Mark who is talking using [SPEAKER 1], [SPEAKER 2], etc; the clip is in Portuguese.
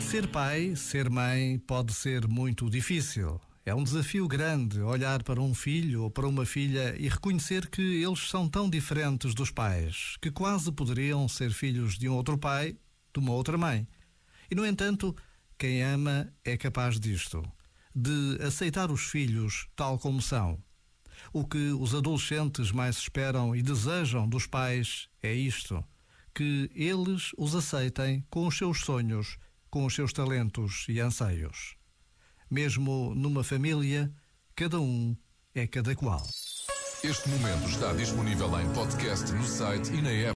[SPEAKER 1] Ser pai, ser mãe pode ser muito difícil. É um desafio grande olhar para um filho ou para uma filha e reconhecer que eles são tão diferentes dos pais que quase poderiam ser filhos de um outro pai, de uma outra mãe. E, no entanto, quem ama é capaz disto, de aceitar os filhos tal como são o que os adolescentes mais esperam e desejam dos pais é isto: que eles os aceitem com os seus sonhos, com os seus talentos e anseios. Mesmo numa família, cada um é cada qual.
[SPEAKER 2] Este momento está disponível em podcast no site e na app.